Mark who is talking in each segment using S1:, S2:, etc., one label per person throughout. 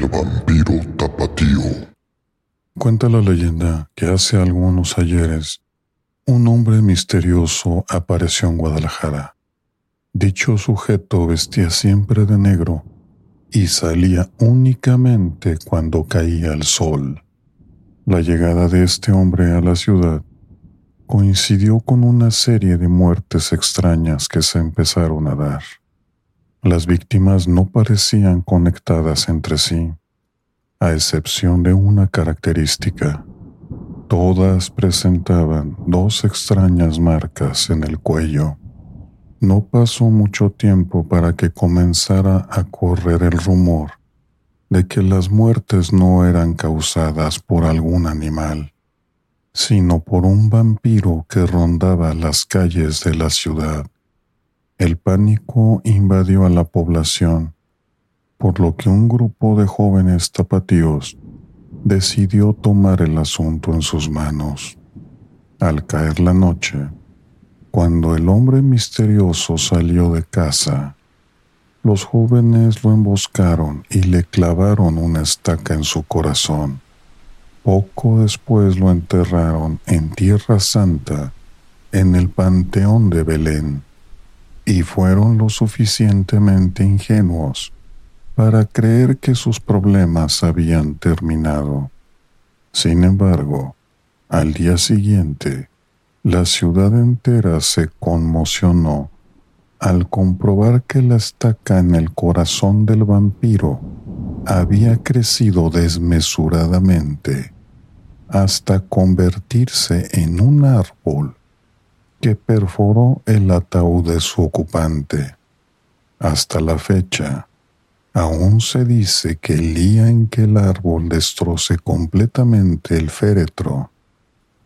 S1: El vampiro tapatío.
S2: Cuenta la leyenda que hace algunos ayeres un hombre misterioso apareció en Guadalajara. Dicho sujeto vestía siempre de negro y salía únicamente cuando caía el sol. La llegada de este hombre a la ciudad coincidió con una serie de muertes extrañas que se empezaron a dar. Las víctimas no parecían conectadas entre sí, a excepción de una característica. Todas presentaban dos extrañas marcas en el cuello. No pasó mucho tiempo para que comenzara a correr el rumor de que las muertes no eran causadas por algún animal, sino por un vampiro que rondaba las calles de la ciudad. El pánico invadió a la población, por lo que un grupo de jóvenes tapatíos decidió tomar el asunto en sus manos. Al caer la noche, cuando el hombre misterioso salió de casa, los jóvenes lo emboscaron y le clavaron una estaca en su corazón. Poco después lo enterraron en Tierra Santa, en el Panteón de Belén, y fueron lo suficientemente ingenuos para creer que sus problemas habían terminado. Sin embargo, al día siguiente, la ciudad entera se conmocionó al comprobar que la estaca en el corazón del vampiro había crecido desmesuradamente hasta convertirse en un árbol que perforó el ataúd de su ocupante. Hasta la fecha, aún se dice que el día en que el árbol destroce completamente el féretro,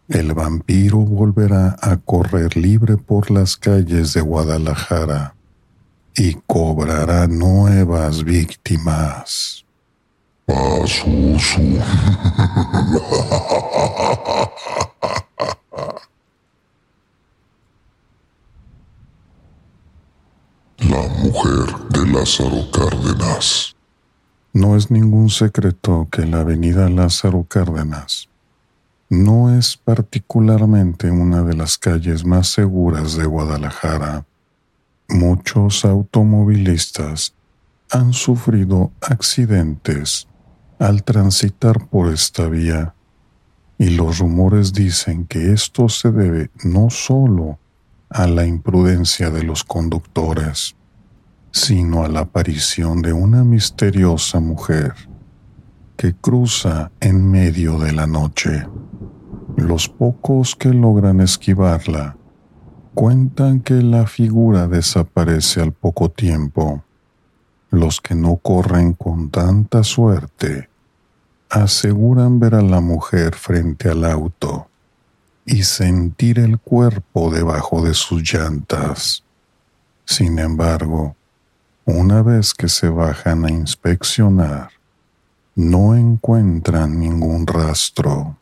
S2: el vampiro volverá a correr libre por las calles de Guadalajara y cobrará nuevas víctimas.
S1: La mujer de Lázaro Cárdenas.
S2: No es ningún secreto que la avenida Lázaro Cárdenas no es particularmente una de las calles más seguras de Guadalajara. Muchos automovilistas han sufrido accidentes al transitar por esta vía y los rumores dicen que esto se debe no solo a la imprudencia de los conductores, sino a la aparición de una misteriosa mujer que cruza en medio de la noche. Los pocos que logran esquivarla cuentan que la figura desaparece al poco tiempo. Los que no corren con tanta suerte aseguran ver a la mujer frente al auto y sentir el cuerpo debajo de sus llantas. Sin embargo, una vez que se bajan a inspeccionar, no encuentran ningún rastro.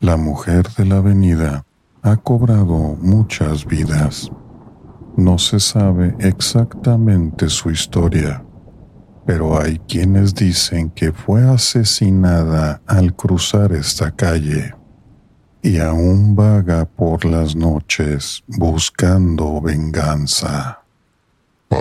S2: La mujer de la avenida ha cobrado muchas vidas. No se sabe exactamente su historia, pero hay quienes dicen que fue asesinada al cruzar esta calle y aún vaga por las noches buscando venganza.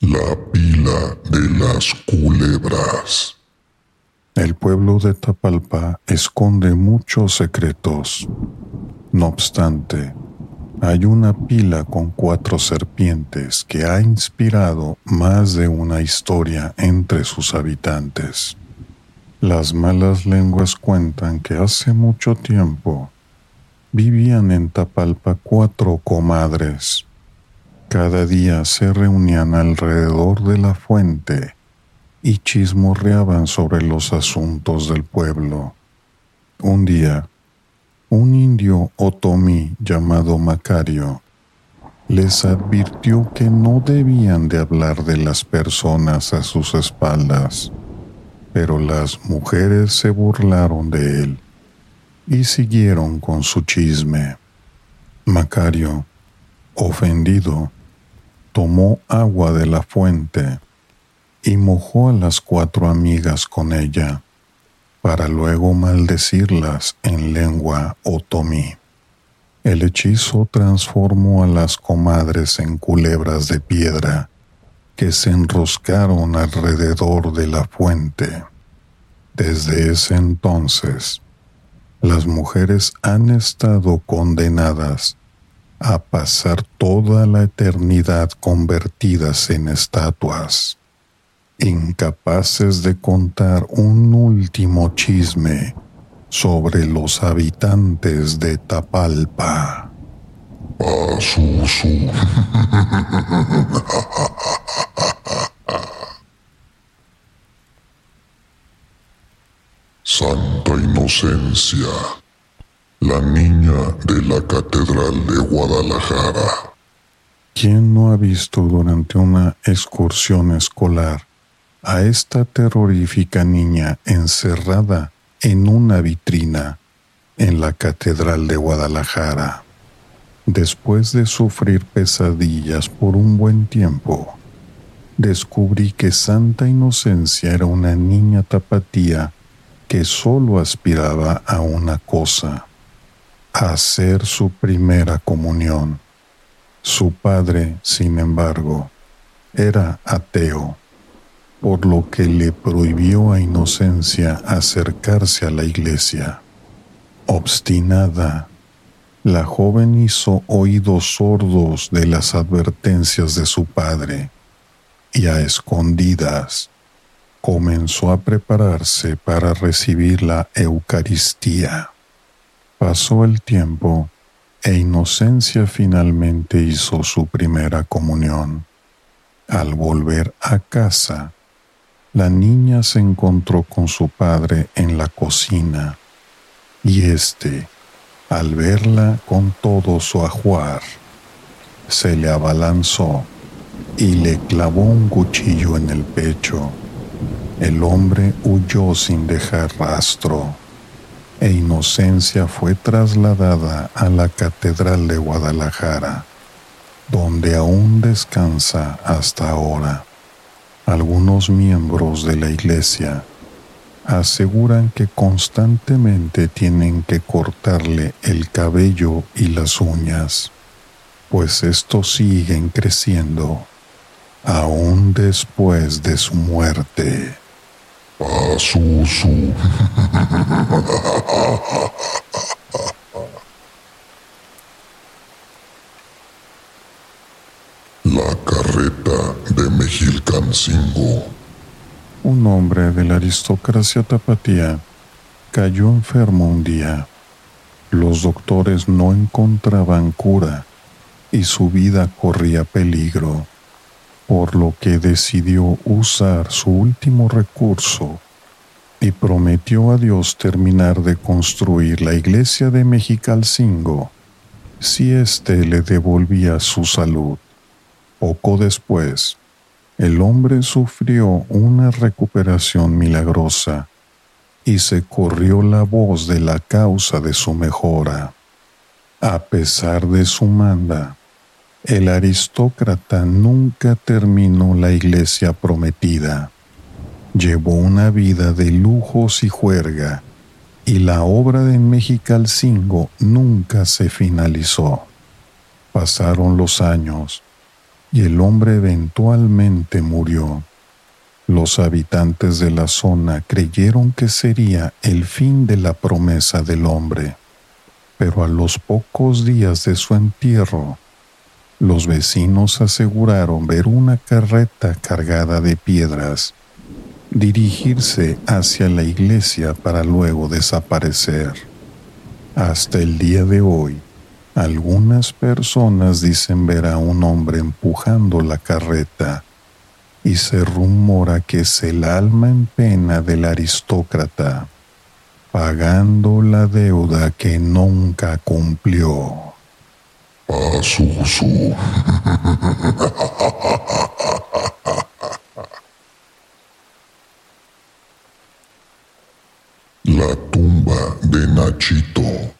S1: La pila de las culebras.
S2: El pueblo de Tapalpa esconde muchos secretos. No obstante, hay una pila con cuatro serpientes que ha inspirado más de una historia entre sus habitantes. Las malas lenguas cuentan que hace mucho tiempo vivían en Tapalpa cuatro comadres cada día se reunían alrededor de la fuente y chismorreaban sobre los asuntos del pueblo. Un día, un indio otomí llamado Macario les advirtió que no debían de hablar de las personas a sus espaldas, pero las mujeres se burlaron de él y siguieron con su chisme. Macario, ofendido, tomó agua de la fuente y mojó a las cuatro amigas con ella, para luego maldecirlas en lengua otomí. El hechizo transformó a las comadres en culebras de piedra que se enroscaron alrededor de la fuente. Desde ese entonces, las mujeres han estado condenadas a pasar toda la eternidad convertidas en estatuas, incapaces de contar un último chisme sobre los habitantes de Tapalpa.
S1: Santa Inocencia, la niña de la Catedral de Guadalajara.
S2: ¿Quién no ha visto durante una excursión escolar a esta terrorífica niña encerrada en una vitrina en la Catedral de Guadalajara? Después de sufrir pesadillas por un buen tiempo, descubrí que Santa Inocencia era una niña tapatía que solo aspiraba a una cosa, hacer su primera comunión. Su padre, sin embargo, era ateo, por lo que le prohibió a Inocencia acercarse a la iglesia. Obstinada, la joven hizo oídos sordos de las advertencias de su padre y a escondidas comenzó a prepararse para recibir la Eucaristía. Pasó el tiempo e Inocencia finalmente hizo su primera comunión. Al volver a casa, la niña se encontró con su padre en la cocina y éste, al verla con todo su ajuar, se le abalanzó y le clavó un cuchillo en el pecho. El hombre huyó sin dejar rastro e Inocencia fue trasladada a la Catedral de Guadalajara, donde aún descansa hasta ahora. Algunos miembros de la iglesia aseguran que constantemente tienen que cortarle el cabello y las uñas, pues estos siguen creciendo aún después de su muerte.
S1: La carreta de Mejilcancingo
S2: un hombre de la aristocracia tapatía cayó enfermo un día. Los doctores no encontraban cura y su vida corría peligro, por lo que decidió usar su último recurso y prometió a Dios terminar de construir la iglesia de Mexicalcingo si éste le devolvía su salud. Poco después, el hombre sufrió una recuperación milagrosa y se corrió la voz de la causa de su mejora. A pesar de su manda, el aristócrata nunca terminó la iglesia prometida. Llevó una vida de lujos y juerga, y la obra de Mexicalcingo nunca se finalizó. Pasaron los años y el hombre eventualmente murió. Los habitantes de la zona creyeron que sería el fin de la promesa del hombre, pero a los pocos días de su entierro, los vecinos aseguraron ver una carreta cargada de piedras dirigirse hacia la iglesia para luego desaparecer. Hasta el día de hoy, algunas personas dicen ver a un hombre empujando la carreta y se rumora que es el alma en pena del aristócrata, pagando la deuda que nunca cumplió.
S1: La tumba de Nachito.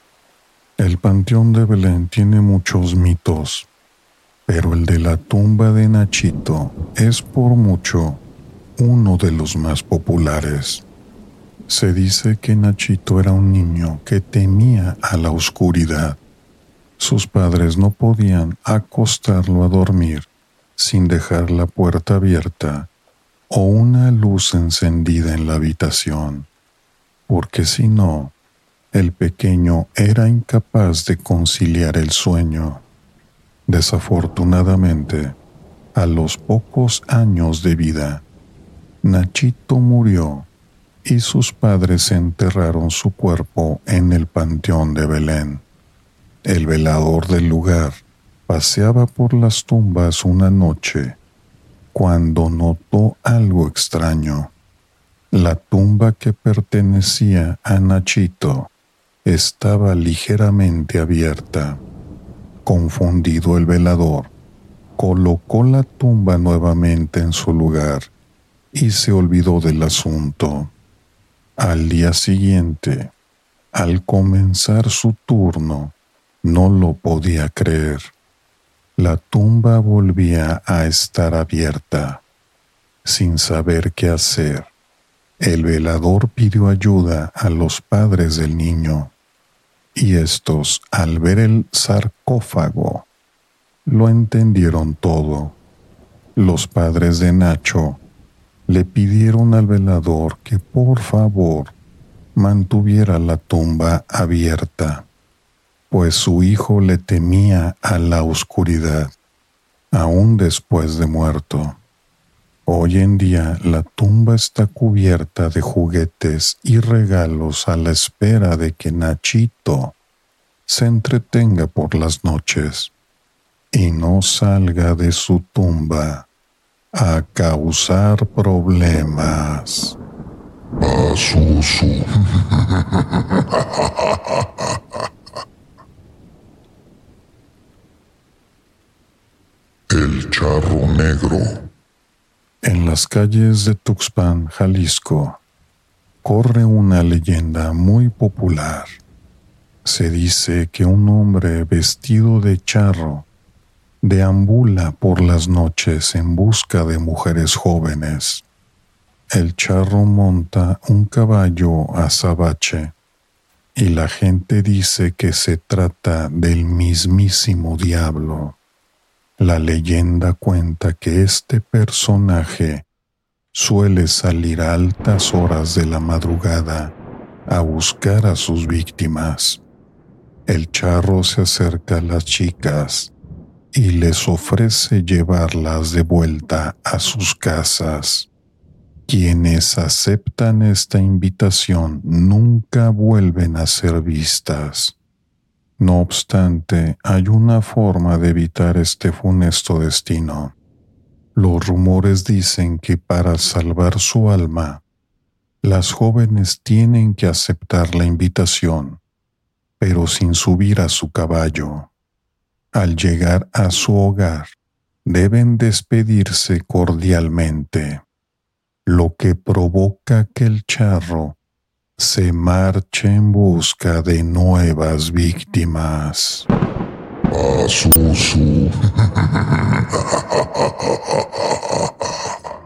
S2: El panteón de Belén tiene muchos mitos, pero el de la tumba de Nachito es por mucho uno de los más populares. Se dice que Nachito era un niño que temía a la oscuridad. Sus padres no podían acostarlo a dormir sin dejar la puerta abierta o una luz encendida en la habitación, porque si no, el pequeño era incapaz de conciliar el sueño. Desafortunadamente, a los pocos años de vida, Nachito murió y sus padres enterraron su cuerpo en el panteón de Belén. El velador del lugar paseaba por las tumbas una noche cuando notó algo extraño. La tumba que pertenecía a Nachito estaba ligeramente abierta. Confundido el velador, colocó la tumba nuevamente en su lugar y se olvidó del asunto. Al día siguiente, al comenzar su turno, no lo podía creer. La tumba volvía a estar abierta. Sin saber qué hacer, el velador pidió ayuda a los padres del niño, y estos, al ver el sarcófago, lo entendieron todo. Los padres de Nacho le pidieron al velador que por favor mantuviera la tumba abierta, pues su hijo le temía a la oscuridad, aún después de muerto. Hoy en día la tumba está cubierta de juguetes y regalos a la espera de que Nachito se entretenga por las noches y no salga de su tumba a causar problemas.
S1: El charro negro.
S2: Las calles de Tuxpan, Jalisco, corre una leyenda muy popular. Se dice que un hombre vestido de charro deambula por las noches en busca de mujeres jóvenes. El charro monta un caballo azabache y la gente dice que se trata del mismísimo diablo. La leyenda cuenta que este personaje suele salir a altas horas de la madrugada a buscar a sus víctimas. El charro se acerca a las chicas y les ofrece llevarlas de vuelta a sus casas. Quienes aceptan esta invitación nunca vuelven a ser vistas. No obstante, hay una forma de evitar este funesto destino. Los rumores dicen que para salvar su alma, las jóvenes tienen que aceptar la invitación, pero sin subir a su caballo. Al llegar a su hogar, deben despedirse cordialmente, lo que provoca que el charro se marche en busca de nuevas víctimas. Ah, so so.